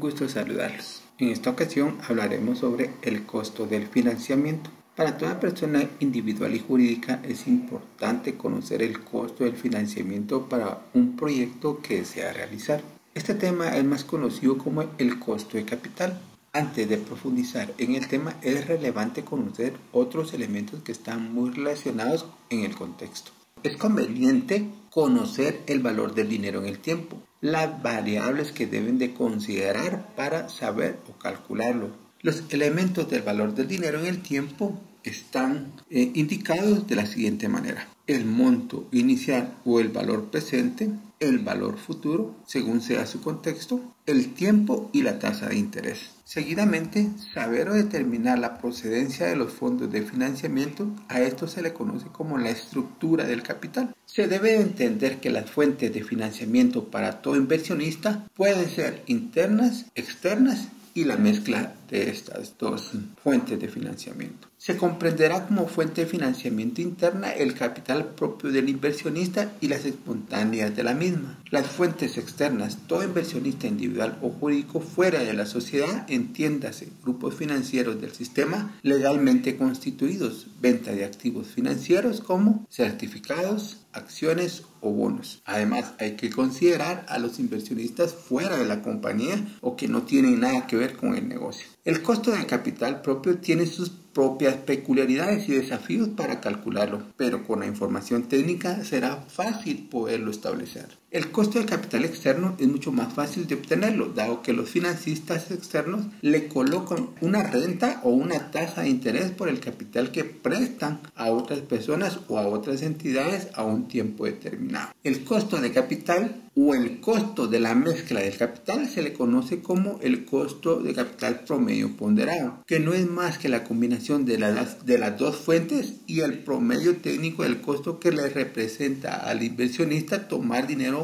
Gusto saludarlos. En esta ocasión hablaremos sobre el costo del financiamiento. Para toda persona individual y jurídica es importante conocer el costo del financiamiento para un proyecto que desea realizar. Este tema es más conocido como el costo de capital. Antes de profundizar en el tema es relevante conocer otros elementos que están muy relacionados en el contexto. Es conveniente conocer el valor del dinero en el tiempo, las variables que deben de considerar para saber o calcularlo. Los elementos del valor del dinero en el tiempo están eh, indicados de la siguiente manera. El monto inicial o el valor presente, el valor futuro, según sea su contexto, el tiempo y la tasa de interés. Seguidamente, saber o determinar la procedencia de los fondos de financiamiento, a esto se le conoce como la estructura del capital. Se debe entender que las fuentes de financiamiento para todo inversionista pueden ser internas, externas y la mezcla de estas dos fuentes de financiamiento. Se comprenderá como fuente de financiamiento interna el capital propio del inversionista y las espontáneas de la misma. Las fuentes externas, todo inversionista individual o jurídico fuera de la sociedad, entiéndase, grupos financieros del sistema legalmente constituidos, venta de activos financieros como certificados, acciones o bonos. Además, hay que considerar a los inversionistas fuera de la compañía o que no tienen nada que ver con el negocio. El costo de capital propio tiene sus propias peculiaridades y desafíos para calcularlo, pero con la información técnica será fácil poderlo establecer. El costo del capital externo es mucho más fácil de obtenerlo, dado que los financistas externos le colocan una renta o una tasa de interés por el capital que prestan a otras personas o a otras entidades a un tiempo determinado. El costo de capital o el costo de la mezcla del capital se le conoce como el costo de capital promedio ponderado, que no es más que la combinación de las, de las dos fuentes y el promedio técnico del costo que le representa al inversionista tomar dinero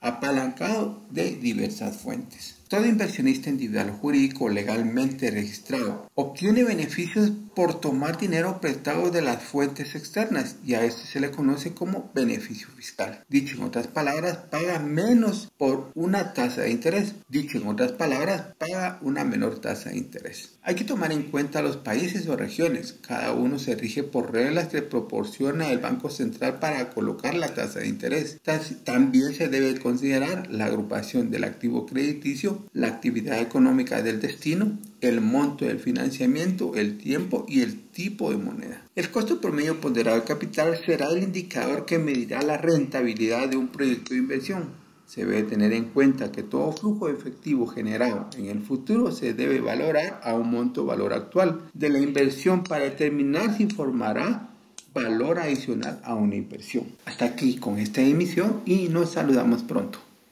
apalancado de diversas fuentes. Todo inversionista individual jurídico legalmente registrado obtiene beneficios por tomar dinero prestado de las fuentes externas y a esto se le conoce como beneficio fiscal. Dicho en otras palabras, paga menos por una tasa de interés. Dicho en otras palabras, paga una menor tasa de interés. Hay que tomar en cuenta los países o regiones. Cada uno se rige por reglas que proporciona el Banco Central para colocar la tasa de interés. También se debe considerar la agrupación del activo crediticio la actividad económica del destino, el monto del financiamiento, el tiempo y el tipo de moneda. El costo promedio ponderado de capital será el indicador que medirá la rentabilidad de un proyecto de inversión. Se debe tener en cuenta que todo flujo de efectivo generado en el futuro se debe valorar a un monto valor actual de la inversión para determinar si formará valor adicional a una inversión. Hasta aquí con esta emisión y nos saludamos pronto.